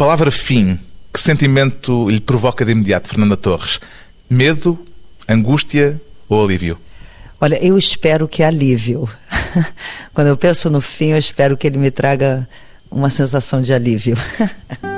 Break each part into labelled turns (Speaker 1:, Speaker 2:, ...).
Speaker 1: palavra fim, que sentimento lhe provoca de imediato, Fernanda Torres? Medo, angústia ou alívio?
Speaker 2: Olha, eu espero que alívio. Quando eu penso no fim, eu espero que ele me traga uma sensação de alívio.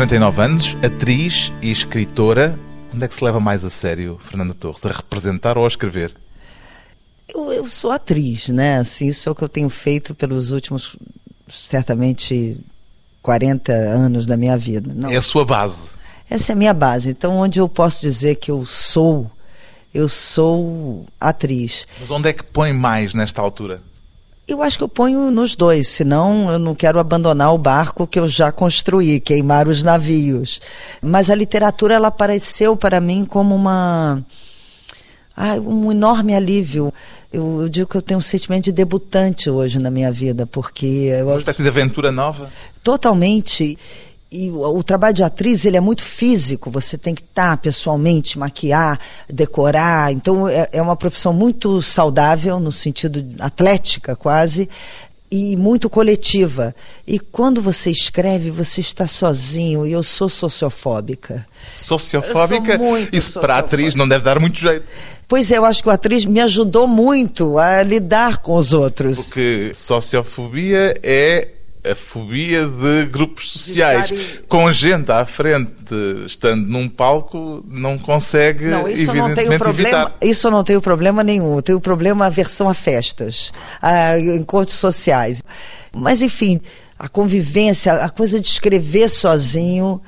Speaker 1: 49 anos, atriz e escritora. Onde é que se leva mais a sério, Fernanda Torres? A representar ou a escrever?
Speaker 2: Eu, eu sou atriz, né? Assim, isso é o que eu tenho feito pelos últimos, certamente, 40 anos da minha vida.
Speaker 1: Não. É a sua base.
Speaker 2: Essa é a minha base. Então, onde eu posso dizer que eu sou, eu sou atriz.
Speaker 1: Mas onde é que põe mais nesta altura?
Speaker 2: Eu acho que eu ponho nos dois, senão eu não quero abandonar o barco que eu já construí, queimar os navios. Mas a literatura ela apareceu para mim como uma ah, um enorme alívio. Eu, eu, digo que eu tenho um sentimento de debutante hoje na minha vida, porque
Speaker 1: uma espécie de aventura nova.
Speaker 2: Totalmente. E o, o, trabalho de atriz ele é muito físico, você tem que estar pessoalmente, maquiar, decorar. Então é, é uma profissão muito saudável, no sentido atlética quase, e muito coletiva. E quando você escreve, você está sozinho, e eu sou sociofóbica.
Speaker 1: Sociofóbica?
Speaker 2: Eu sou muito
Speaker 1: Isso para a atriz não deve dar muito jeito.
Speaker 2: Pois é, eu acho que a atriz me ajudou muito a lidar com os outros.
Speaker 1: Porque sociofobia é a fobia de grupos sociais. De Com gente à frente, estando num palco, não consegue não, isso não tem
Speaker 2: problema,
Speaker 1: evitar.
Speaker 2: Isso não tenho problema nenhum. Eu tenho problema a aversão a festas, a encontros sociais. Mas, enfim, a convivência, a coisa de escrever sozinho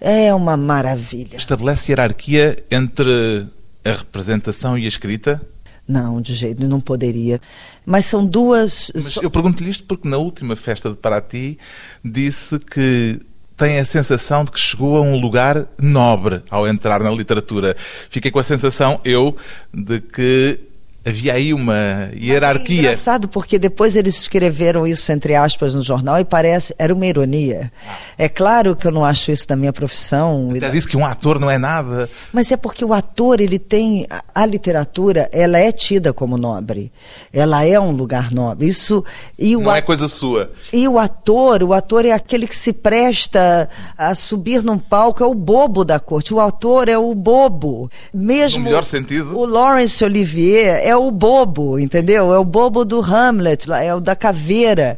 Speaker 2: é uma maravilha.
Speaker 1: Estabelece hierarquia entre a representação e a escrita?
Speaker 2: Não, de jeito não poderia. Mas são duas.
Speaker 1: Mas eu pergunto-lhe isto porque na última festa de Paraty disse que tem a sensação de que chegou a um lugar nobre ao entrar na literatura. Fiquei com a sensação, eu, de que havia aí uma hierarquia. Mas
Speaker 2: é engraçado porque depois eles escreveram isso entre aspas no jornal e parece era uma ironia. Ah. É claro que eu não acho isso da minha profissão.
Speaker 1: Até disse que um ator não é nada.
Speaker 2: Mas é porque o ator ele tem a, literatura ela é tida como nobre. Ela é um lugar nobre. Isso e o
Speaker 1: não é coisa sua.
Speaker 2: E o ator, o ator é aquele que se presta a subir num palco é o bobo da corte. O ator é o bobo. Mesmo
Speaker 1: no melhor sentido.
Speaker 2: O Laurence Olivier é é o bobo, entendeu? É o bobo do Hamlet, é o da caveira.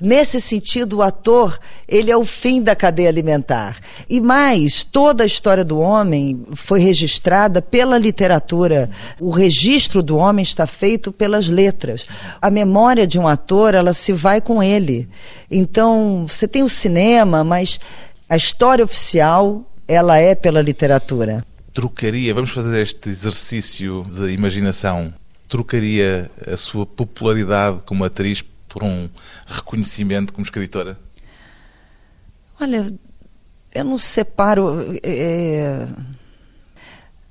Speaker 2: Nesse sentido, o ator, ele é o fim da cadeia alimentar. E mais, toda a história do homem foi registrada pela literatura. O registro do homem está feito pelas letras. A memória de um ator, ela se vai com ele. Então, você tem o cinema, mas a história oficial, ela é pela literatura.
Speaker 1: Trocaria, vamos fazer este exercício de imaginação trocaria a sua popularidade como atriz por um reconhecimento como escritora?
Speaker 2: Olha, eu não separo. É...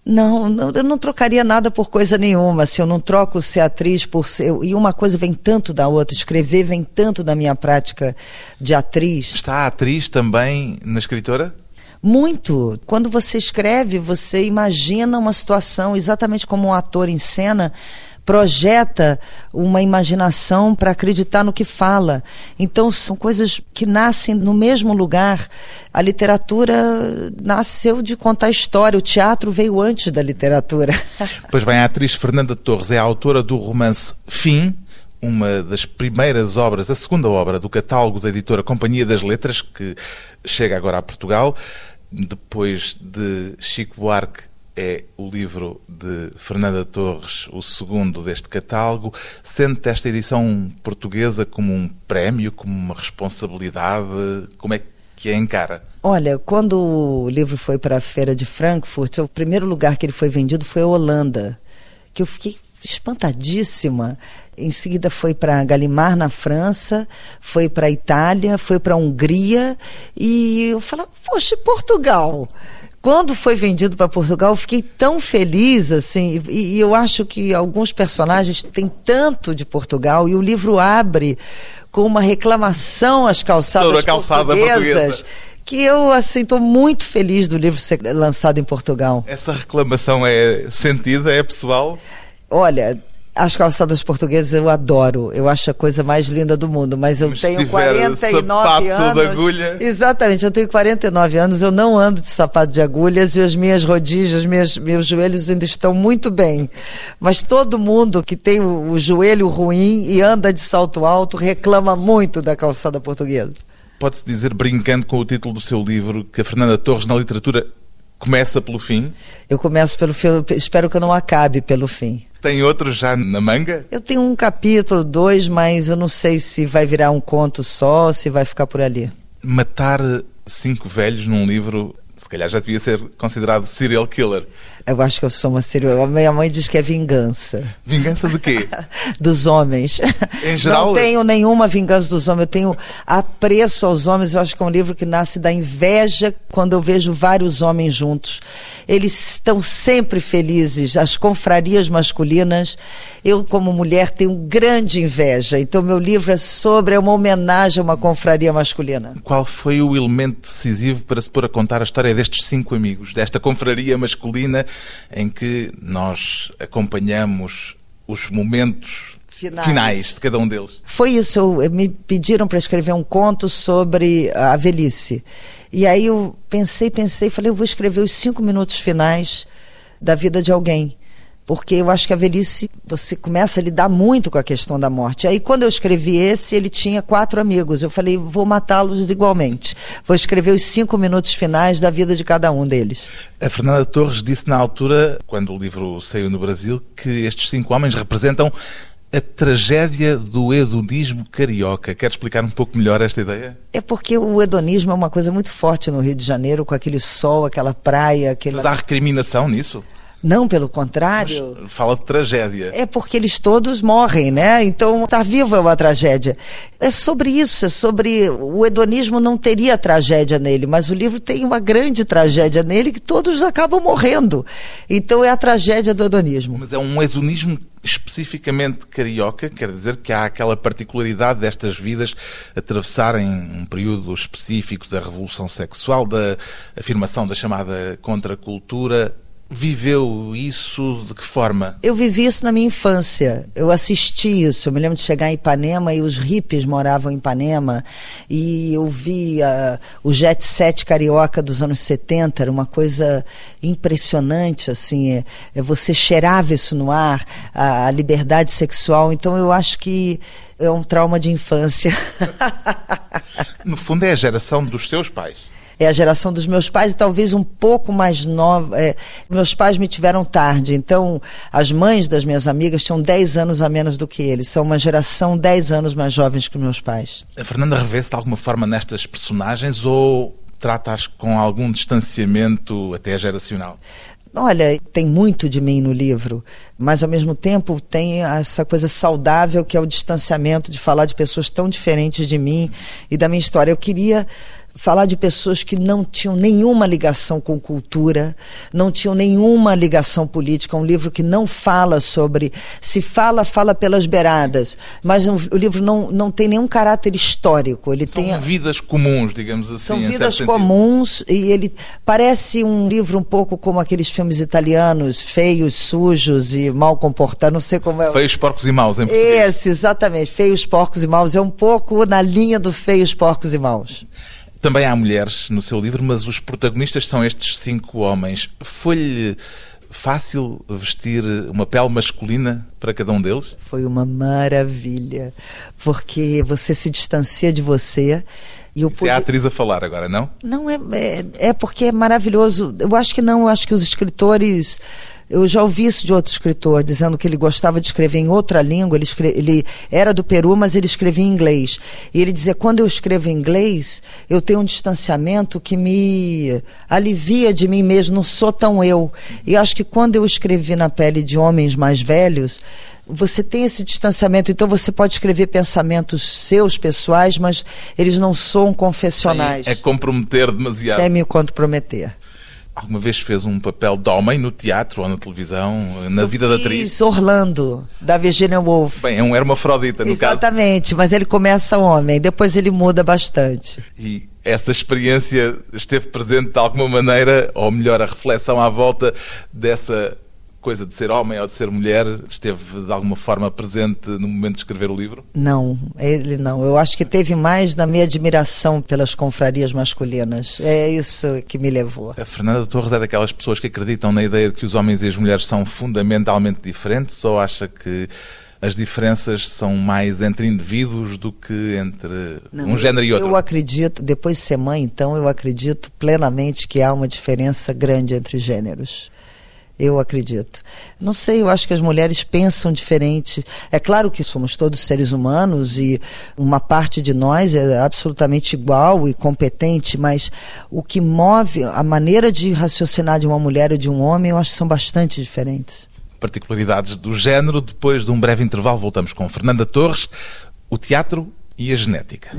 Speaker 2: Não, não, eu não trocaria nada por coisa nenhuma. Se eu não troco ser atriz por ser. E uma coisa vem tanto da outra. Escrever vem tanto da minha prática de atriz.
Speaker 1: Está a atriz também na escritora?
Speaker 2: Muito. Quando você escreve, você imagina uma situação exatamente como um ator em cena projeta uma imaginação para acreditar no que fala. Então são coisas que nascem no mesmo lugar. A literatura nasceu de contar história, o teatro veio antes da literatura.
Speaker 1: Pois bem, a atriz Fernanda Torres é autora do romance Fim, uma das primeiras obras, a segunda obra do catálogo da editora Companhia das Letras, que chega agora a Portugal, depois de Chico Buarque é o livro de Fernanda Torres, o segundo deste catálogo. Sente esta edição portuguesa como um prémio, como uma responsabilidade? Como é que a encara?
Speaker 2: Olha, quando o livro foi para a Feira de Frankfurt, o primeiro lugar que ele foi vendido foi a Holanda, que eu fiquei espantadíssima. Em seguida foi para Galimar, na França, foi para Itália, foi para Hungria e eu falava, poxa, Portugal. Quando foi vendido para Portugal, eu fiquei tão feliz, assim, e, e eu acho que alguns personagens têm tanto de Portugal, e o livro abre com uma reclamação às calçadas
Speaker 1: calçada
Speaker 2: portuguesas.
Speaker 1: Portuguesa
Speaker 2: que eu assim estou muito feliz do livro ser lançado em Portugal.
Speaker 1: Essa reclamação é sentida, é pessoal?
Speaker 2: Olha, as calçadas portuguesas eu adoro. Eu acho a coisa mais linda do mundo, mas eu
Speaker 1: Mas
Speaker 2: tenho
Speaker 1: se tiver
Speaker 2: 49
Speaker 1: sapato
Speaker 2: anos.
Speaker 1: de agulha.
Speaker 2: Exatamente, eu tenho 49 anos, eu não ando de sapato de agulhas e as minhas rodilhas, minhas, meus joelhos ainda estão muito bem. Mas todo mundo que tem o, o joelho ruim e anda de salto alto reclama muito da calçada portuguesa.
Speaker 1: Pode-se dizer, brincando com o título do seu livro, que a Fernanda Torres na literatura começa pelo fim?
Speaker 2: Eu começo pelo fim, espero que eu não acabe pelo fim.
Speaker 1: Tem outro já na manga?
Speaker 2: Eu tenho um capítulo, dois, mas eu não sei se vai virar um conto só, se vai ficar por ali.
Speaker 1: Matar cinco velhos num livro, se calhar já devia ser considerado serial killer.
Speaker 2: Eu acho que eu sou uma serial. A minha mãe diz que é vingança.
Speaker 1: Vingança de quê?
Speaker 2: dos homens.
Speaker 1: Em geral,
Speaker 2: Não tenho nenhuma vingança dos homens. Eu tenho apreço aos homens. Eu acho que é um livro que nasce da inveja quando eu vejo vários homens juntos. Eles estão sempre felizes. As confrarias masculinas. Eu, como mulher, tenho grande inveja. Então, meu livro é sobre, é uma homenagem a uma confraria masculina.
Speaker 1: Qual foi o elemento decisivo para se pôr a contar a história destes cinco amigos, desta confraria masculina em que nós acompanhamos os momentos
Speaker 2: Finais.
Speaker 1: finais, de cada um deles?
Speaker 2: Foi isso, eu- me pediram para escrever um conto sobre a velhice. E aí eu pensei, pensei, falei, eu vou escrever os cinco minutos finais da vida de alguém. Porque eu acho que a velhice, você começa a lidar muito com a questão da morte. Aí quando eu escrevi esse, ele tinha quatro amigos. Eu falei, vou matá-los igualmente. Vou escrever os cinco minutos finais da vida de cada um deles.
Speaker 1: A Fernanda Torres disse na altura, quando o livro saiu no Brasil, que estes cinco homens representam a tragédia do hedonismo carioca. Quer explicar um pouco melhor esta ideia?
Speaker 2: É porque o hedonismo é uma coisa muito forte no Rio de Janeiro, com aquele sol, aquela praia, aquele...
Speaker 1: Mas há recriminação nisso?
Speaker 2: Não, pelo contrário.
Speaker 1: Fala de tragédia.
Speaker 2: É porque eles todos morrem, né? Então, estar vivo é uma tragédia. É sobre isso, é sobre. O hedonismo não teria tragédia nele, mas o livro tem uma grande tragédia nele que todos acabam morrendo. Então, é a tragédia do hedonismo.
Speaker 1: Mas é um hedonismo especificamente carioca, quer dizer que há aquela particularidade destas vidas atravessarem um período específico da revolução sexual, da afirmação da chamada contracultura. Viveu isso de que forma?
Speaker 2: Eu vivi isso na minha infância. Eu assisti isso. Eu me lembro de chegar em Ipanema e os hippies moravam em Ipanema. E eu vi uh, o jet set carioca dos anos 70. Era uma coisa impressionante, assim. É, é você cheirava isso no ar, a, a liberdade sexual. Então eu acho que é um trauma de infância.
Speaker 1: No fundo, é a geração dos seus pais.
Speaker 2: É a geração dos meus pais e talvez um pouco mais nova. É, meus pais me tiveram tarde, então as mães das minhas amigas tinham 10 anos a menos do que eles. São uma geração 10 anos mais jovens que meus pais.
Speaker 1: A Fernanda revê-se de alguma forma nestas personagens ou trata-as com algum distanciamento até geracional?
Speaker 2: Olha, tem muito de mim no livro, mas ao mesmo tempo tem essa coisa saudável que é o distanciamento de falar de pessoas tão diferentes de mim e da minha história. Eu queria falar de pessoas que não tinham nenhuma ligação com cultura, não tinham nenhuma ligação política. Um livro que não fala sobre. Se fala, fala pelas beiradas. Mas o livro não, não tem nenhum caráter histórico. Ele
Speaker 1: São
Speaker 2: tem.
Speaker 1: vidas comuns, digamos assim.
Speaker 2: São vidas comuns e ele parece um livro um pouco como aqueles filmes italianos, feios, sujos e mal comportados. Não sei como é.
Speaker 1: Feios, porcos e maus, em português.
Speaker 2: Esse, exatamente. Feios, porcos e maus. É um pouco na linha do feios, porcos e maus.
Speaker 1: Também há mulheres no seu livro, mas os protagonistas são estes cinco homens. Foi-lhe fácil vestir uma pele masculina para cada um deles?
Speaker 2: Foi uma maravilha, porque você se distancia de você. E eu
Speaker 1: Isso
Speaker 2: pude...
Speaker 1: é a atriz a falar agora, não?
Speaker 2: Não, é, é, é porque é maravilhoso. Eu acho que não, eu acho que os escritores Eu já ouvi isso de outro escritor, dizendo que ele gostava de escrever em outra língua. Ele, escre... ele era do Peru, mas ele escrevia em inglês. E ele dizia: quando eu escrevo em inglês, eu tenho um distanciamento que me alivia de mim mesmo, não sou tão eu. E acho que quando eu escrevi na pele de homens mais velhos, você tem esse distanciamento, então você pode escrever pensamentos seus, pessoais, mas eles não são confessionais.
Speaker 1: É, é comprometer demasiado.
Speaker 2: Sem me comprometer.
Speaker 1: Alguma vez fez um papel de homem no teatro ou na televisão, na Eu vida da atriz?
Speaker 2: Orlando, da Virginia Woolf.
Speaker 1: Bem, é um hermafrodita, no
Speaker 2: Exatamente, caso. Exatamente, mas ele começa homem, depois ele muda bastante.
Speaker 1: E essa experiência esteve presente de alguma maneira, ou melhor, a reflexão à volta dessa coisa de ser homem ou de ser mulher esteve de alguma forma presente no momento de escrever o livro?
Speaker 2: Não, ele não. Eu acho que teve mais na minha admiração pelas confrarias masculinas. É isso que me levou.
Speaker 1: A Fernanda Torres é daquelas pessoas que acreditam na ideia de que os homens e as mulheres são fundamentalmente diferentes ou acha que as diferenças são mais entre indivíduos do que entre não, um género e outro?
Speaker 2: Eu acredito, depois de ser mãe, então, eu acredito plenamente que há uma diferença grande entre gêneros. Eu acredito. Não sei, eu acho que as mulheres pensam diferente. É claro que somos todos seres humanos e uma parte de nós é absolutamente igual e competente, mas o que move a maneira de raciocinar de uma mulher ou de um homem, eu acho que são bastante diferentes.
Speaker 1: Particularidades do género. Depois de um breve intervalo, voltamos com Fernanda Torres, o teatro e a genética.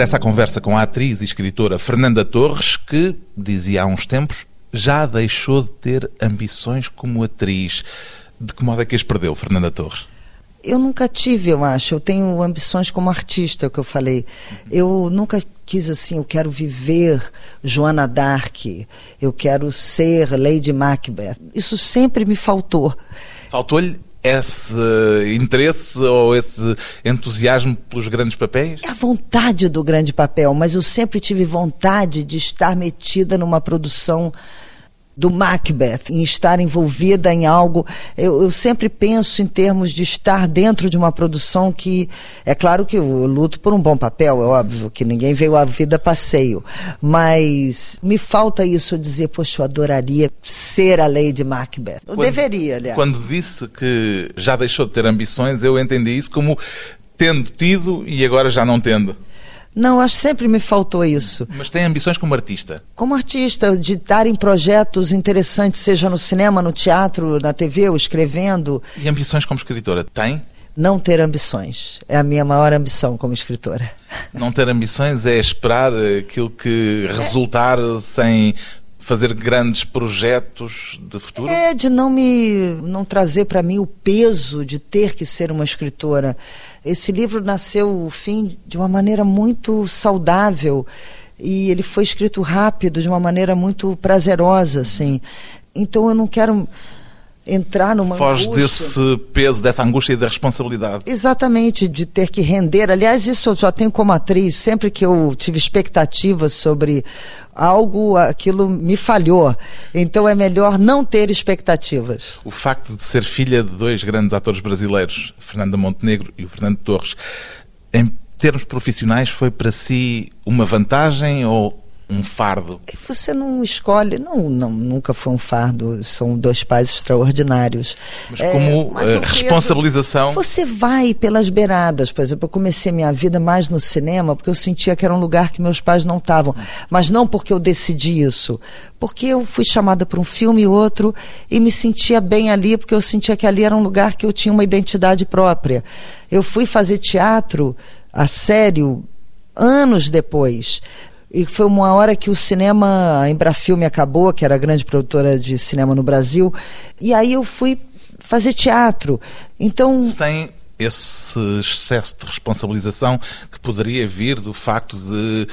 Speaker 1: Regressa à conversa com a atriz e escritora Fernanda Torres, que, dizia há uns tempos, já deixou de ter ambições como atriz. De que modo é que as perdeu, Fernanda Torres?
Speaker 2: Eu nunca tive, eu acho. Eu tenho ambições como artista, é o que eu falei. Eu nunca quis assim, eu quero viver Joana Dark, eu quero ser Lady Macbeth. Isso sempre me faltou.
Speaker 1: Faltou-lhe esse interesse ou esse entusiasmo pelos grandes papéis?
Speaker 2: É a vontade do grande papel, mas eu sempre tive vontade de estar metida numa produção do Macbeth, em estar envolvida em algo. Eu, eu, sempre penso em termos de estar dentro de uma produção que. É claro que eu luto por um bom papel, é óbvio, que ninguém veio à vida passeio. Mas me falta isso dizer, poxa, eu adoraria ser a Lady Macbeth. Eu quando, deveria, aliás.
Speaker 1: Quando disse que já deixou de ter ambições, eu entendi isso como tendo tido e agora já não tendo.
Speaker 2: Não, acho que sempre me faltou isso.
Speaker 1: Mas tem ambições como artista?
Speaker 2: Como artista, de estar em projetos interessantes, seja no cinema, no teatro, na TV, ou escrevendo.
Speaker 1: E ambições como escritora? Tem?
Speaker 2: Não ter ambições. É a minha maior ambição como escritora.
Speaker 1: Não ter ambições é esperar aquilo que resultar é. sem fazer grandes projetos de futuro?
Speaker 2: É de não me não trazer para mim o peso de ter que ser uma escritora. Esse livro nasceu, o fim, de uma maneira muito saudável e ele foi escrito rápido, de uma maneira muito prazerosa, assim. Então eu não quero entrar numa
Speaker 1: Foge angústia. desse peso, dessa angústia e da responsabilidade.
Speaker 2: Exatamente, de ter que render. Aliás, isso eu já tenho como atriz. Sempre que eu tive expectativas sobre algo, aquilo me falhou. Então é melhor não ter expectativas.
Speaker 1: O facto de ser filha de dois grandes atores brasileiros, Fernanda Montenegro e o Fernando Torres, em termos profissionais, foi para si uma vantagem ou um fardo?
Speaker 2: Você não escolhe, não, não, nunca foi um fardo. São dois pais extraordinários.
Speaker 1: Mas como é, mas uh, responsabilização?
Speaker 2: Você vai pelas beiradas. Por exemplo, eu comecei minha vida mais no cinema porque eu sentia que era um lugar que meus pais não estavam. Mas não porque eu decidi isso. Porque eu fui chamada para um filme e outro e me sentia bem ali porque eu sentia que ali era um lugar que eu tinha uma identidade própria. Eu fui fazer teatro a sério anos depois. E foi uma hora que o cinema, a Embrafilme acabou, que era a grande produtora de cinema no Brasil, e aí eu fui fazer teatro. Então.
Speaker 1: Sem esse excesso de responsabilização que poderia vir do facto de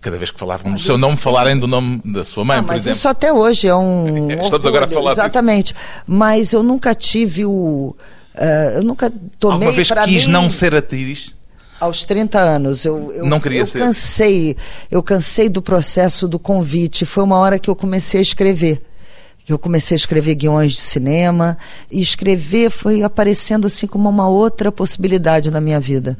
Speaker 1: cada vez que falavam no seu nome, falarem do nome da sua mãe,
Speaker 2: ah,
Speaker 1: por
Speaker 2: mas
Speaker 1: exemplo.
Speaker 2: isso até hoje é um.
Speaker 1: Estamos
Speaker 2: orgulho,
Speaker 1: agora a falar
Speaker 2: Exatamente. Disso. Mas eu nunca tive o. Uh, eu nunca tomei.
Speaker 1: Alguma vez quis
Speaker 2: mim,
Speaker 1: não ser atriz?
Speaker 2: Aos 30 anos, eu, eu,
Speaker 1: não queria
Speaker 2: eu
Speaker 1: ser.
Speaker 2: cansei, eu cansei do processo do convite. Foi uma hora que eu comecei a escrever que eu comecei a escrever guiões de cinema e escrever foi aparecendo assim como uma outra possibilidade na minha vida.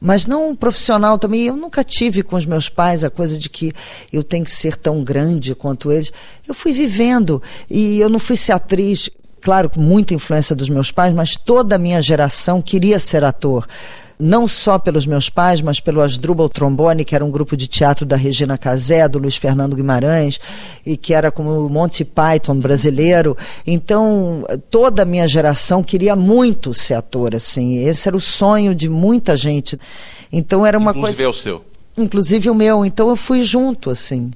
Speaker 2: Mas não profissional também. Eu nunca tive com os meus pais a coisa de que eu tenho que ser tão grande quanto eles. Eu fui vivendo e eu não fui ser atriz, claro, com muita influência dos meus pais, mas toda a minha geração queria ser ator não só pelos meus pais, mas pelo Asdrubal Trombone, que era um grupo de teatro da Regina Casé, do Luiz Fernando Guimarães, e que era como o Monty Python brasileiro. Então, toda a minha geração queria muito ser ator, assim. Esse era o sonho de muita gente. Então, era uma
Speaker 1: Inclusive
Speaker 2: coisa...
Speaker 1: é o seu.
Speaker 2: Inclusive o meu. Então, eu fui junto, assim.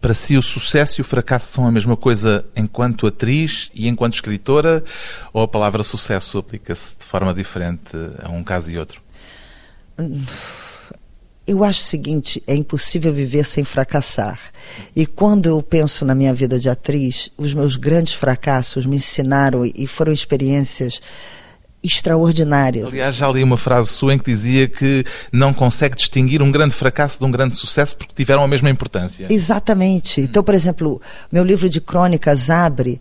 Speaker 1: Para si, o sucesso e o fracasso são a mesma coisa enquanto atriz e enquanto escritora? Ou a palavra sucesso aplica-se de forma diferente a um caso e outro?
Speaker 2: Eu acho o seguinte: é impossível viver sem fracassar. E quando eu penso na minha vida de atriz, os meus grandes fracassos me ensinaram e foram experiências extraordinárias.
Speaker 1: Aliás, já li uma frase sua em que dizia que não consegue distinguir um grande fracasso de um grande sucesso porque tiveram a mesma importância.
Speaker 2: Exatamente. Então, por exemplo, meu livro de crônicas abre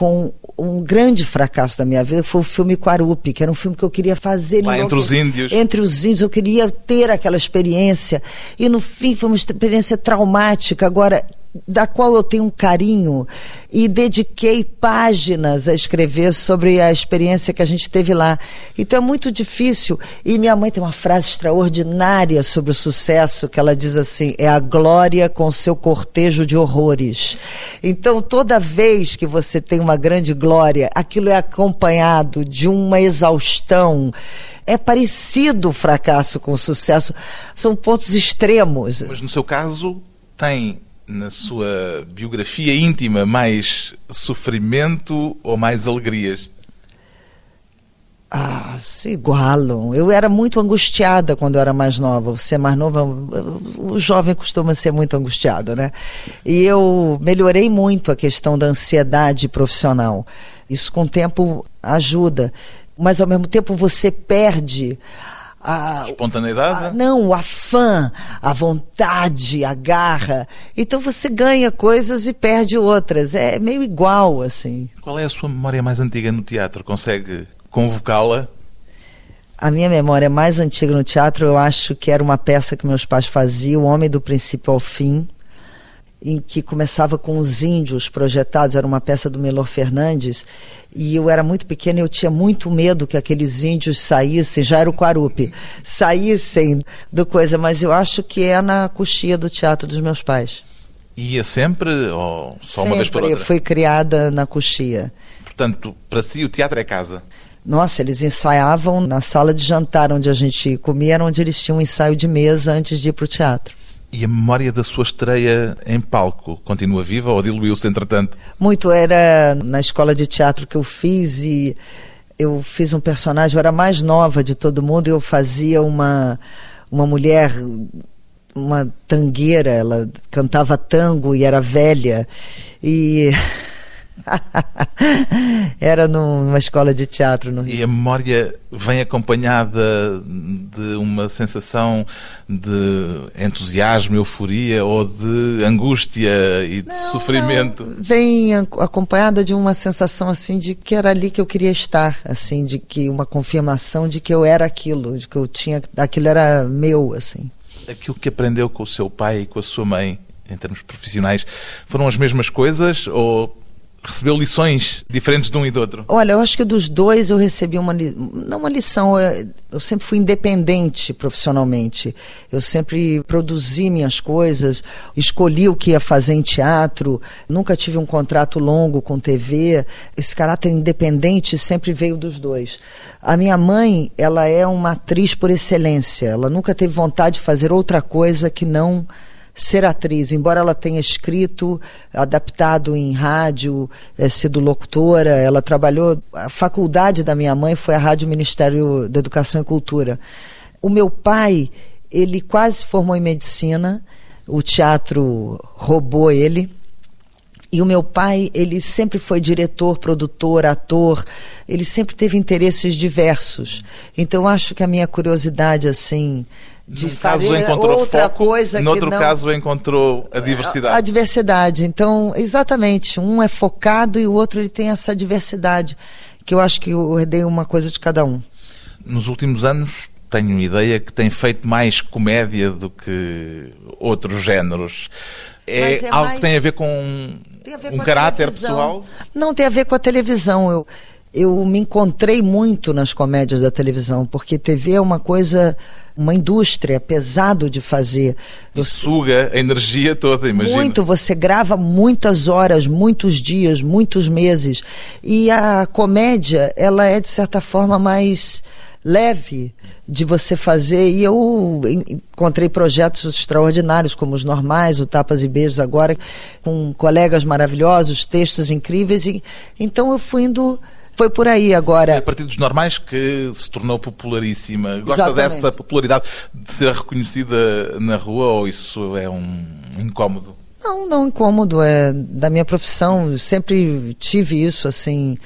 Speaker 2: com um grande fracasso da minha vida foi o filme Quarupi, que era um filme que eu queria fazer.
Speaker 1: Lá entre os índios.
Speaker 2: Entre os índios, eu queria ter aquela experiência. E no fim foi uma experiência traumática. Agora, da qual eu tenho um carinho e dediquei páginas a escrever sobre a experiência que a gente teve lá. Então é muito difícil. E minha mãe tem uma frase extraordinária sobre o sucesso, que ela diz assim: é a glória com seu cortejo de horrores. Então toda vez que você tem uma grande glória, aquilo é acompanhado de uma exaustão é parecido o fracasso com o sucesso. São pontos extremos.
Speaker 1: Mas no seu caso, tem na sua biografia íntima mais sofrimento ou mais alegrias?
Speaker 2: Ah, se igualam. Eu era muito angustiada quando eu era mais nova. Você é mais nova, o jovem costuma ser muito angustiado, né? E eu melhorei muito a questão da ansiedade profissional. Isso com o tempo ajuda, mas ao mesmo tempo você perde
Speaker 1: a espontaneidade?
Speaker 2: A, não, o afã, a vontade, a garra. Então você ganha coisas e perde outras. É meio igual, assim.
Speaker 1: Qual é a sua memória mais antiga no teatro? Consegue convocá-la?
Speaker 2: A minha memória mais antiga no teatro, eu acho que era uma peça que meus pais faziam, O Homem do Princípio ao Fim em que começava com os índios projetados, era uma peça do Melor Fernandes, e eu era muito pequena e eu tinha muito medo que aqueles índios saíssem, já era o Quarupi, saíssem do coisa, mas eu acho que é na coxia do teatro dos meus pais.
Speaker 1: Ia sempre ou só
Speaker 2: sempre,
Speaker 1: uma vez por outra?
Speaker 2: fui criada na coxia.
Speaker 1: Portanto, para si o teatro é casa?
Speaker 2: Nossa, eles ensaiavam na sala de jantar onde a gente comia, era onde eles tinham um ensaio de mesa antes de ir para o teatro.
Speaker 1: E a memória da sua estreia em palco continua viva ou diluiu-se entretanto?
Speaker 2: Muito. Era na escola de teatro que eu fiz e eu fiz um personagem, eu era mais nova de todo mundo e eu fazia uma, uma mulher, uma tangueira, ela cantava tango e era velha. E. Era numa escola de teatro no Rio.
Speaker 1: E a memória vem acompanhada de uma sensação de entusiasmo, euforia ou de angústia e de não, sofrimento?
Speaker 2: Não. Vem acompanhada de uma sensação assim de que era ali que eu queria estar, assim, de que uma confirmação de que eu era aquilo, de que eu tinha, aquilo era meu, assim.
Speaker 1: Aquilo que aprendeu com o seu pai e com a sua mãe em termos profissionais, foram as mesmas coisas ou recebeu lições diferentes de um e do outro?
Speaker 2: Olha, eu acho que dos dois eu recebi uma não uma lição, eu sempre fui independente profissionalmente. Eu sempre produzi minhas coisas, escolhi o que ia fazer em teatro, nunca tive um contrato longo com TV. Esse caráter independente sempre veio dos dois. A minha mãe, ela é uma atriz por excelência. Ela nunca teve vontade de fazer outra coisa que não ser atriz, embora ela tenha escrito, adaptado em rádio, é, sido locutora, ela trabalhou. A faculdade da minha mãe foi a Rádio Ministério da Educação e Cultura. O meu pai, ele quase formou em medicina, o teatro roubou ele. E o meu pai, ele sempre foi diretor, produtor, ator, ele sempre teve interesses diversos. Então, acho que a minha curiosidade, assim, de
Speaker 1: Num
Speaker 2: fazer
Speaker 1: caso encontrou
Speaker 2: outra
Speaker 1: foco,
Speaker 2: coisa que
Speaker 1: outro
Speaker 2: não...
Speaker 1: caso encontrou a diversidade.
Speaker 2: A diversidade. Então, exatamente, um é focado e o outro ele tem essa diversidade, que eu acho que eu herdei uma coisa de cada um.
Speaker 1: Nos últimos anos, tenho ideia que tem feito mais comédia do que outros géneros. É,
Speaker 2: é
Speaker 1: algo
Speaker 2: mais-
Speaker 1: que tem a ver com
Speaker 2: a ver
Speaker 1: um
Speaker 2: com a
Speaker 1: caráter pessoal?
Speaker 2: Não, tem a ver com a televisão. Eu, eu me encontrei muito nas comédias da televisão, porque TV é uma coisa, uma indústria, pesado de fazer.
Speaker 1: E suga a energia toda, imagina.
Speaker 2: Muito, você grava muitas horas, muitos dias, muitos meses. E a comédia, ela é de certa forma mais leve de você fazer. E eu en- encontrei projetos extraordinários, como os normais, o Tapas e Beijos agora, com colegas maravilhosos, textos incríveis. E, então eu fui indo. Foi por aí
Speaker 1: É
Speaker 2: agora.
Speaker 1: a partir dos normais que se tornou popularíssima. Gosta
Speaker 2: Exatamente.
Speaker 1: dessa popularidade de ser reconhecida na rua ou isso é um incómodo?
Speaker 2: Não, não incômodo, é da minha profissão, sempre tive isso assim,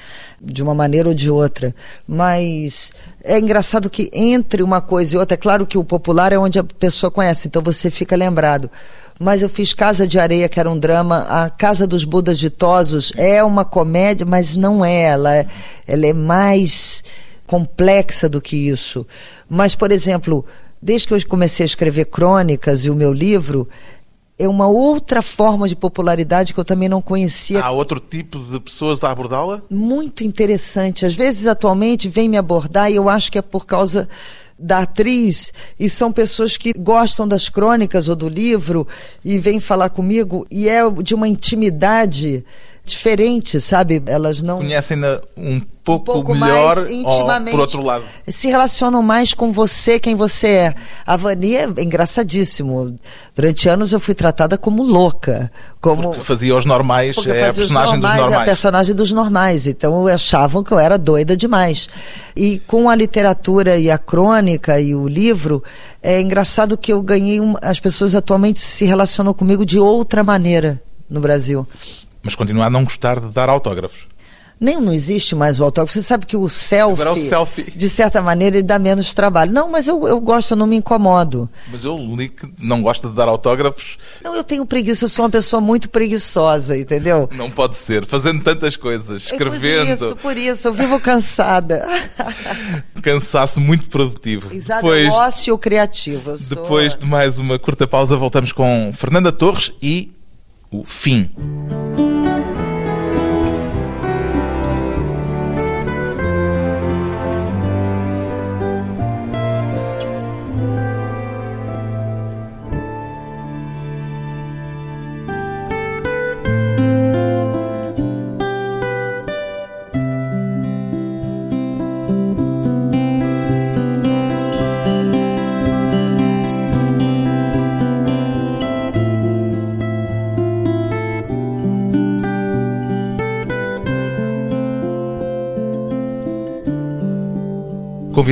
Speaker 2: de uma maneira ou de outra. Mas é engraçado que entre uma coisa e outra, é claro que o popular é onde a pessoa conhece, então você fica lembrado. Mas eu fiz Casa de Areia, que era um drama. A Casa dos Budas Ditosos é uma comédia, mas não é. Ela é, ela é mais complexa do que isso. Mas, por exemplo, desde que eu comecei a escrever crônicas e o meu livro, é uma outra forma de popularidade que eu também não conhecia.
Speaker 1: Há outro tipo de pessoas a abordá-la?
Speaker 2: Muito interessante. Às vezes, atualmente, vem me abordar e eu acho que é por causa da atriz e são pessoas que gostam das crônicas ou do livro e vêm falar comigo e é de uma intimidade diferente, sabe? Elas não
Speaker 1: Conhecem-na um
Speaker 2: um
Speaker 1: pouco,
Speaker 2: pouco
Speaker 1: melhor
Speaker 2: mais intimamente.
Speaker 1: ou por outro lado?
Speaker 2: Se relacionam mais com você, quem você é. A Vani é engraçadíssimo. Durante anos eu fui tratada como louca. Como...
Speaker 1: Porque fazia os normais,
Speaker 2: Porque
Speaker 1: é a personagem dos
Speaker 2: normais, É a
Speaker 1: normais.
Speaker 2: personagem dos normais. Então achavam que eu era doida demais. E com a literatura e a crônica e o livro, é engraçado que eu ganhei. Um... As pessoas atualmente se relacionam comigo de outra maneira no Brasil.
Speaker 1: Mas continua a não gostar de dar autógrafos.
Speaker 2: Nem não existe mais o autógrafo. Você sabe que o selfie,
Speaker 1: é o selfie.
Speaker 2: de certa maneira, ele dá menos trabalho. Não, mas eu, eu gosto, eu não me incomodo.
Speaker 1: Mas eu li que não gosta de dar autógrafos.
Speaker 2: Não, eu tenho preguiça, eu sou uma pessoa muito preguiçosa, entendeu?
Speaker 1: Não pode ser. Fazendo tantas coisas, escrevendo,
Speaker 2: É por isso, por isso, eu vivo cansada.
Speaker 1: cansaço muito produtivo.
Speaker 2: Exato,
Speaker 1: Depois,
Speaker 2: ócio criativo. Sou-
Speaker 1: depois de mais uma curta pausa, voltamos com Fernanda Torres e o fim.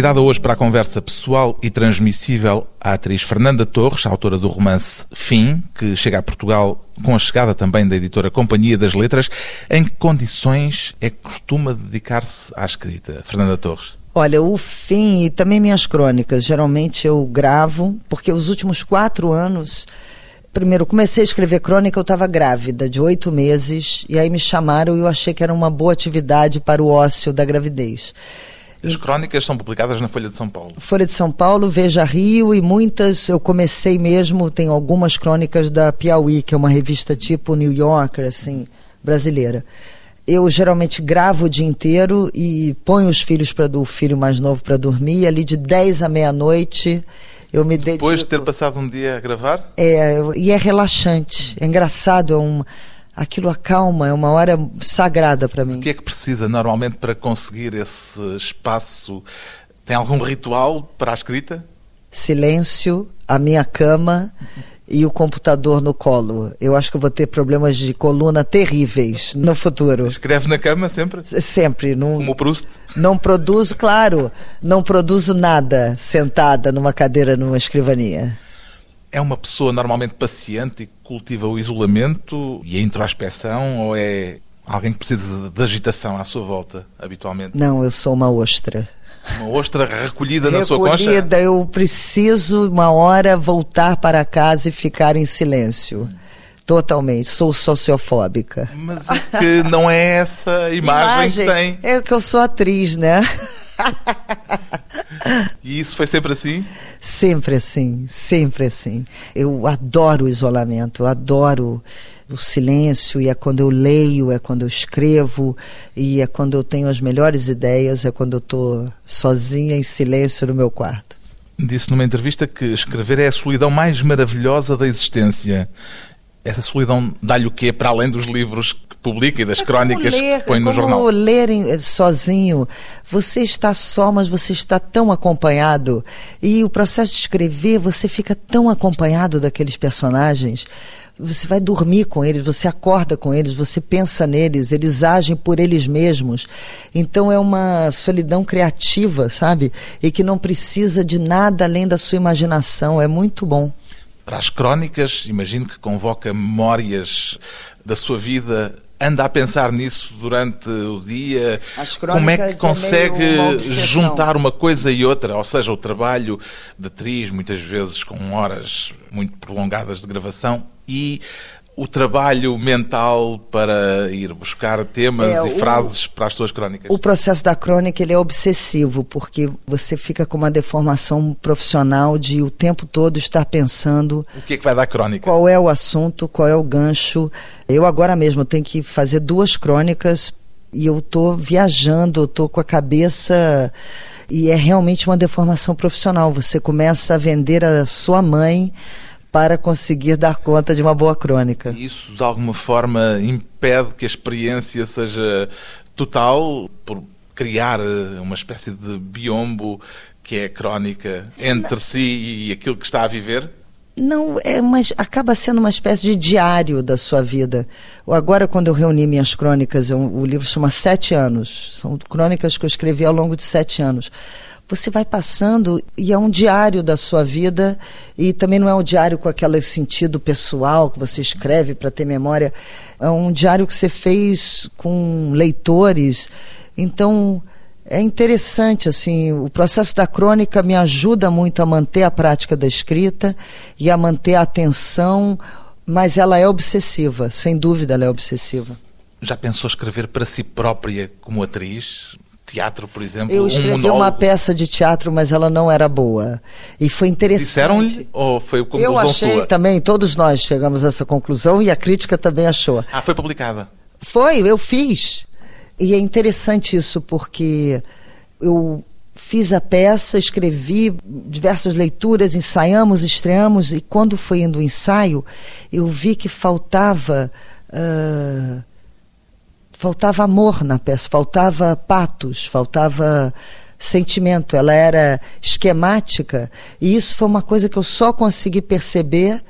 Speaker 1: Convidada hoje para a conversa pessoal e transmissível a atriz Fernanda Torres, autora do romance Fim, que chega a Portugal com a chegada também da editora Companhia das Letras. Em que condições é que costuma dedicar-se à escrita, Fernanda Torres?
Speaker 2: Olha, o fim e também minhas crônicas, geralmente eu gravo, porque os últimos quatro anos. Primeiro, comecei a escrever crônica, eu estava grávida, de oito meses, e aí me chamaram e eu achei que era uma boa atividade para o ócio da gravidez.
Speaker 1: As crónicas são publicadas na Folha de São Paulo.
Speaker 2: Folha de São Paulo, Veja Rio e muitas, eu comecei mesmo, tem algumas crônicas da Piauí, que é uma revista tipo New Yorker, assim, brasileira. Eu geralmente gravo o dia inteiro e ponho os filhos para o filho mais novo para dormir, ali de 10 à meia-noite eu me dedico.
Speaker 1: Depois de ter passado um dia a gravar,
Speaker 2: É, e é relaxante, é engraçado, é um, aquilo acalma, é uma hora sagrada para mim.
Speaker 1: o que é que precisa normalmente para conseguir esse espaço? Tem algum ritual para a escrita?
Speaker 2: silêncio, a minha cama e o computador no colo. Eu acho que eu vou ter problemas de coluna terríveis no futuro.
Speaker 1: Escreve na cama sempre?
Speaker 2: Sempre. Não,
Speaker 1: Como Proust?
Speaker 2: Não produzo, claro, não produzo nada sentada numa cadeira numa escrivania.
Speaker 1: É uma pessoa normalmente paciente e cultiva o isolamento e a introspecção ou é alguém que precisa de agitação à sua volta, habitualmente?
Speaker 2: Não, eu sou uma ostra.
Speaker 1: Uma ostra recolhida, recolhida na sua concha?
Speaker 2: Recolhida, eu preciso uma hora voltar para casa e ficar em silêncio. Totalmente, sou sociofóbica.
Speaker 1: Mas é que não é essa imagem, imagem que tem.
Speaker 2: É que eu sou atriz, né?
Speaker 1: E isso foi sempre assim?
Speaker 2: Sempre assim, sempre assim. Eu adoro o isolamento, eu adoro o silêncio, e é quando eu leio, é quando eu escrevo, e é quando eu tenho as melhores ideias, é quando eu estou sozinha em silêncio no meu quarto.
Speaker 1: Disse numa entrevista que escrever é a solidão mais maravilhosa da existência. Essa solidão dá-lhe o quê para além dos livros publica e das é crónicas ler, que põe no jornal?
Speaker 2: ler eh, sozinho. Você está só, mas você está tão acompanhado. E o processo de escrever, você fica tão acompanhado daqueles personagens. Você vai dormir com eles, você acorda com eles, você pensa neles, eles agem por eles mesmos. Então é uma solidão criativa, sabe? E que não precisa de nada além da sua imaginação. É muito bom
Speaker 1: para as crónicas, imagino que convoca memórias da sua vida, anda a pensar nisso durante o dia. Como é que é consegue
Speaker 2: é
Speaker 1: juntar uma coisa e outra? Ou seja, o trabalho de atriz, muitas vezes com horas muito prolongadas de gravação, e o trabalho mental para ir buscar temas é, e o, frases para as suas crónicas?
Speaker 2: O processo da crônica ele é obsessivo, porque você fica com uma deformação profissional de o tempo todo estar pensando...
Speaker 1: O que é que vai dar crônica?
Speaker 2: Qual é o assunto, qual é o gancho. Eu agora mesmo tenho que fazer duas crônicas e eu estou viajando, estou com a cabeça... E é realmente uma deformação profissional. Você começa a vender a sua mãe para conseguir dar conta de uma boa crônica.
Speaker 1: Isso, de alguma forma, impede que a experiência seja total por criar uma espécie de biombo que é a crónica entre si e aquilo que está a viver?
Speaker 2: Não, é mas acaba sendo uma espécie de diário da sua vida. Agora, quando eu reuni minhas crônicas, eu, o livro chama Sete Anos. São crônicas que eu escrevi ao longo de sete anos você vai passando e é um diário da sua vida e também não é um diário com aquele sentido pessoal que você escreve para ter memória, é um diário que você fez com leitores. Então, é interessante assim, o processo da crônica me ajuda muito a manter a prática da escrita e a manter a atenção, mas ela é obsessiva, sem dúvida ela é obsessiva.
Speaker 1: Já pensou escrever para si própria como atriz? Teatro, por exemplo?
Speaker 2: Eu escrevi um uma peça de teatro, mas ela não era boa. E foi interessante.
Speaker 1: Disseram-lhe ou foi conclusão
Speaker 2: Eu achei
Speaker 1: sua?
Speaker 2: também, todos nós chegamos a essa conclusão e a crítica também achou.
Speaker 1: Ah, foi publicada?
Speaker 2: Foi, eu fiz. E é interessante isso, porque eu fiz a peça, escrevi diversas leituras, ensaiamos, estreamos, e quando foi indo o ensaio, eu vi que faltava. Uh, faltava amor na peça, faltava patos, faltava sentimento. Ela era esquemática e isso foi uma coisa que eu só consegui perceber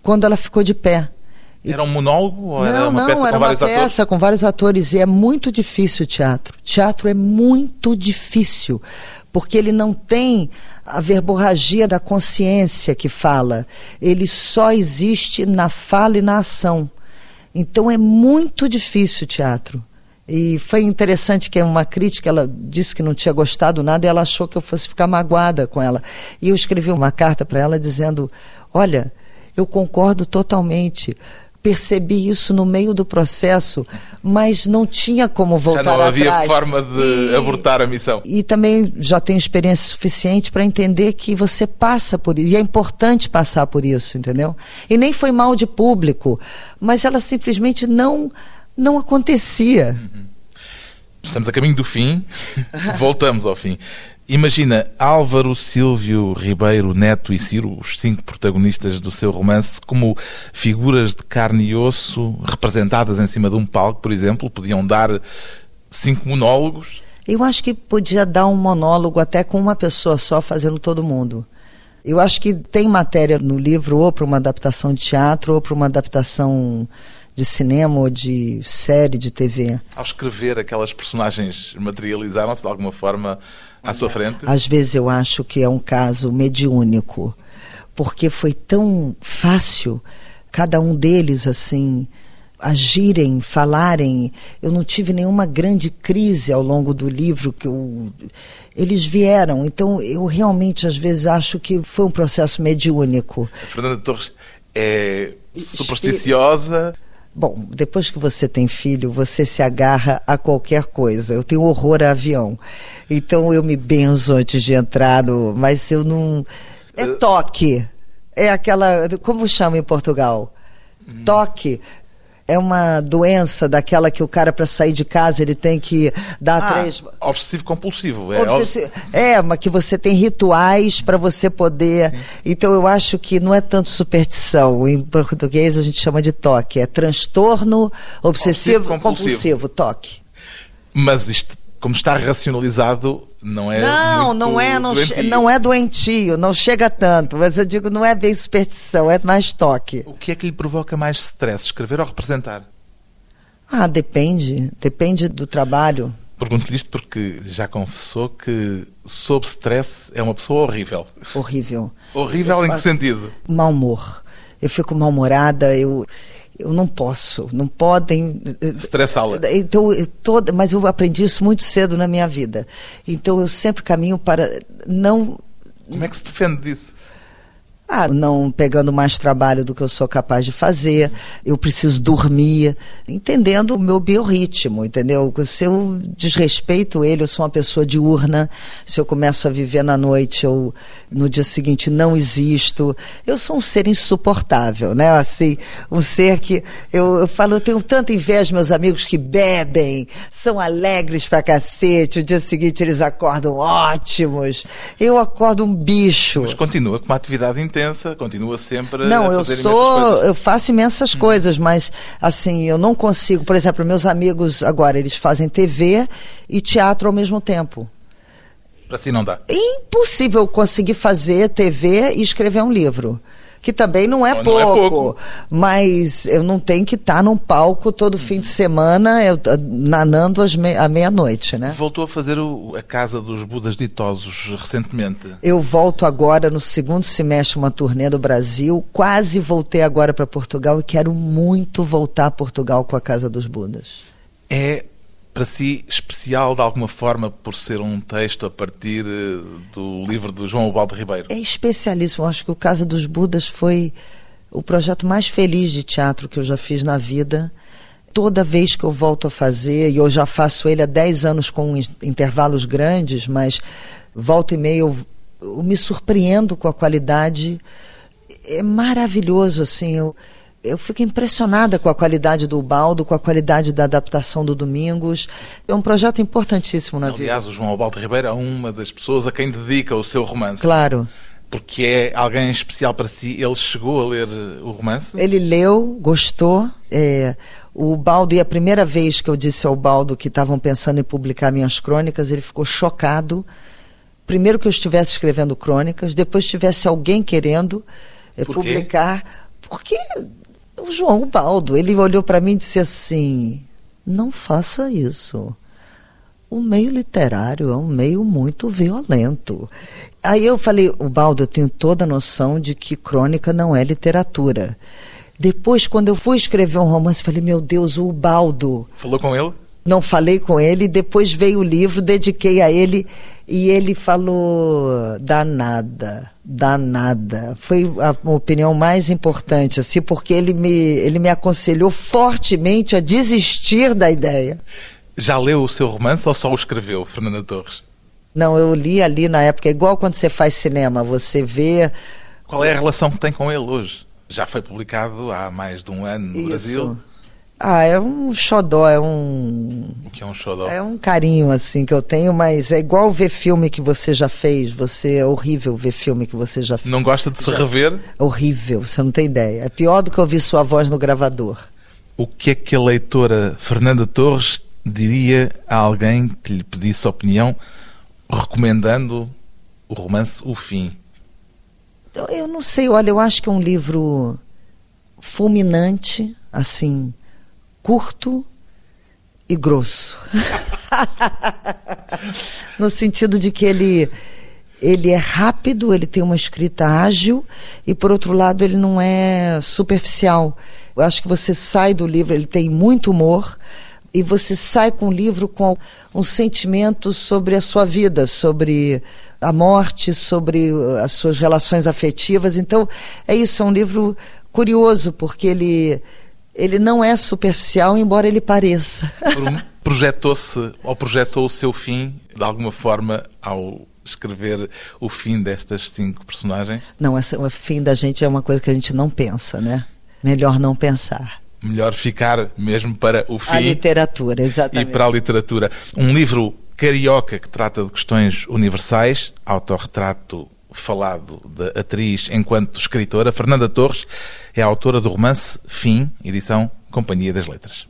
Speaker 2: quando ela ficou de pé.
Speaker 1: Era um monólogo ou
Speaker 2: não,
Speaker 1: era uma
Speaker 2: não,
Speaker 1: peça
Speaker 2: era
Speaker 1: com vários
Speaker 2: uma peça
Speaker 1: atores?
Speaker 2: com vários atores e é muito difícil o teatro. Teatro é muito difícil porque ele não tem a verborragia da consciência que fala. Ele só existe na fala e na ação. Então é muito difícil o teatro. E foi interessante que uma crítica, ela disse que não tinha gostado nada e ela achou que eu fosse ficar magoada com ela. E eu escrevi uma carta para ela dizendo: Olha, eu concordo totalmente. Percebi isso no meio do processo, mas não tinha como voltar
Speaker 1: atrás. Já não havia
Speaker 2: atrás.
Speaker 1: forma de e, abortar a missão.
Speaker 2: E também já tenho experiência suficiente para entender que você passa por isso. E é importante passar por isso, entendeu? E nem foi mal de público, mas ela simplesmente não não acontecia. Uhum.
Speaker 1: Estamos a caminho do fim, voltamos ao fim. Imagina Álvaro, Silvio, Ribeiro, Neto e Ciro, os cinco protagonistas do seu romance, como figuras de carne e osso representadas em cima de um palco, por exemplo, podiam dar cinco monólogos?
Speaker 2: Eu acho que podia dar um monólogo até com uma pessoa só fazendo todo mundo. Eu acho que tem matéria no livro ou para uma adaptação de teatro ou para uma adaptação de cinema ou de série de TV.
Speaker 1: Ao escrever, aquelas personagens materializaram-se de alguma forma à sua frente?
Speaker 2: Às vezes eu acho que é um caso mediúnico, porque foi tão fácil cada um deles assim agirem, falarem. Eu não tive nenhuma grande crise ao longo do livro que eu... eles vieram. Então eu realmente às vezes acho que foi um processo mediúnico.
Speaker 1: A Fernanda Torres é supersticiosa.
Speaker 2: Bom, depois que você tem filho, você se agarra a qualquer coisa. Eu tenho horror a avião. Então eu me benzo antes de entrar no. Mas eu não. É toque. É aquela. Como chama em Portugal? Toque é uma doença daquela que o cara, para sair de casa, ele tem que dar
Speaker 1: Ah,
Speaker 2: três.
Speaker 1: obsessivo compulsivo. É,
Speaker 2: Obsessi- É, mas que você tem rituais para você poder. Então eu acho que não é tanto superstição. Em português a gente chama de toque. É transtorno obsessivo
Speaker 1: Obsessivo compulsivo.
Speaker 2: compulsivo, toque.
Speaker 1: Mas isto, como está racionalizado, não é
Speaker 2: não,
Speaker 1: muito
Speaker 2: não é, não,
Speaker 1: doentio.
Speaker 2: não é doentio, não chega tanto. Mas eu digo, não é bem superstição, é mais toque.
Speaker 1: O que é que lhe provoca mais stress, escrever ou representar?
Speaker 2: Ah, depende. Depende do trabalho.
Speaker 1: Pergunto-lhe isto porque já confessou que, sob stress, é uma pessoa horrível.
Speaker 2: Horrível.
Speaker 1: Horrível
Speaker 2: Eu
Speaker 1: em que sentido?
Speaker 2: mau humor. Eu fico mal-humorada, eu, eu não posso, não podem.
Speaker 1: Estressá-la.
Speaker 2: Então, eu toda, mas eu aprendi isso muito cedo na minha vida. Então, eu sempre caminho para não.
Speaker 1: Como é que se defende disso?
Speaker 2: Ah, não pegando mais trabalho do que eu sou capaz de fazer, eu preciso dormir, entendendo o meu biorritmo, entendeu? Se eu desrespeito ele, eu sou uma pessoa diurna, se eu começo a viver na noite, eu no dia seguinte não existo. Eu sou um ser insuportável, né? Assim, um ser que eu, eu falo, eu tenho tanta inveja meus amigos que bebem, são alegres pra cacete, o dia seguinte eles acordam ótimos. Eu acordo um bicho.
Speaker 1: Mas continua com uma atividade intensa, continua sempre
Speaker 2: Não, eu sou, eu faço imensas coisas, mas assim, eu não consigo, por exemplo, meus amigos agora, eles fazem TV e teatro ao mesmo tempo.
Speaker 1: Para si não dá.
Speaker 2: É impossível conseguir fazer TV e escrever um livro. Que também não é,
Speaker 1: Não,
Speaker 2: pouco,
Speaker 1: não é pouco.
Speaker 2: mas eu não tenho que estar num palco todo fim de semana, eu, ah, nanando às me- à meia-noite, né?
Speaker 1: Voltou a fazer o- a Casa dos Budas Ditosos recentemente.
Speaker 2: Eu volto agora no segundo semestre uma turnê do Brasil. Quase voltei agora para Portugal e quero muito voltar a Portugal com a Casa dos Budas.
Speaker 1: É para si especial de alguma forma por ser um texto a partir eh, do livro do João Ubaldo Ribeiro?
Speaker 2: É especialíssimo. Acho que o Casa dos Budas foi o projeto mais feliz de teatro que eu já fiz na vida. Toda vez que eu volto a fazer, e eu já faço ele há 10 anos com in- intervalos grandes, mas volta e meia eu, eu me surpreendo com a qualidade. É maravilhoso, assim. Eu, eu fico impressionada com a qualidade do Baldo, com a qualidade da adaptação do Domingos. É um projeto importantíssimo na vida.
Speaker 1: Aliás, o João Ubaldo Ribeiro é uma das pessoas a quem dedica o seu romance.
Speaker 2: Claro.
Speaker 1: Porque é alguém especial para si. Ele chegou a ler eh, o romance?
Speaker 2: Ele leu, gostou. é, o Baldo, e a primeira vez que eu disse ao Baldo que estavam pensando em publicar minhas crônicas, ele ficou chocado. Primeiro que eu estivesse escrevendo crônicas, depois tivesse alguém querendo é,
Speaker 1: Por
Speaker 2: publicar. Porque o João Baldo, ele olhou para mim e disse assim: não faça isso. O meio literário é um meio muito violento. Aí eu falei, o Baldo, eu tenho toda a noção de que crônica não é literatura. Depois, quando eu fui escrever um romance, falei, meu Deus, o Baldo.
Speaker 1: Falou com ele?
Speaker 2: Não falei com ele, depois veio o livro, dediquei a ele e ele falou danada, danada. Foi a opinião mais importante, assim, porque ele me, ele me aconselhou fortemente a desistir da ideia.
Speaker 1: Já leu o seu romance ou só o escreveu, Fernanda Torres?
Speaker 2: Não, eu li ali na época, é igual quando você faz cinema, você vê
Speaker 1: Qual é a relação que tem com ele hoje? Já foi publicado há mais de um ano no
Speaker 2: isso.
Speaker 1: Brasil.
Speaker 2: Ah, é um xodó, é um
Speaker 1: O que é um xodó?
Speaker 2: é um carinho assim que eu tenho, mas é igual ver filme que você já fez. Você é horrível ver filme que você já fez.
Speaker 1: Não gosta de se rever?
Speaker 2: Horrível, você não tem ideia. É pior do que ouvir sua voz no gravador.
Speaker 1: O que é que a leitora Fernanda Torres diria a alguém que lhe pedisse opinião recomendando o romance O Fim?
Speaker 2: Eu não sei, olha, eu acho que é um livro fulminante, assim, curto e grosso. no sentido de que ele ele é rápido, ele tem uma escrita ágil e por outro lado ele não é superficial. Eu acho que você sai do livro, ele tem muito humor e você sai com o livro com um sentimento sobre a sua vida, sobre a morte, sobre as suas relações afetivas. Então, é isso, é um livro curioso, porque ele, ele não é superficial, embora ele pareça.
Speaker 1: Projetou-se ou projetou o seu fim, de alguma forma, ao escrever o fim destas cinco personagens?
Speaker 2: Não, essa, o fim da gente é uma coisa que a gente não pensa, né? Melhor não pensar.
Speaker 1: Melhor ficar mesmo para o fim.
Speaker 2: A literatura, exatamente.
Speaker 1: E para a literatura. Um livro carioca que trata de questões universais, autorretrato falado da atriz enquanto escritora. Fernanda Torres é autora do romance Fim, edição Companhia das Letras.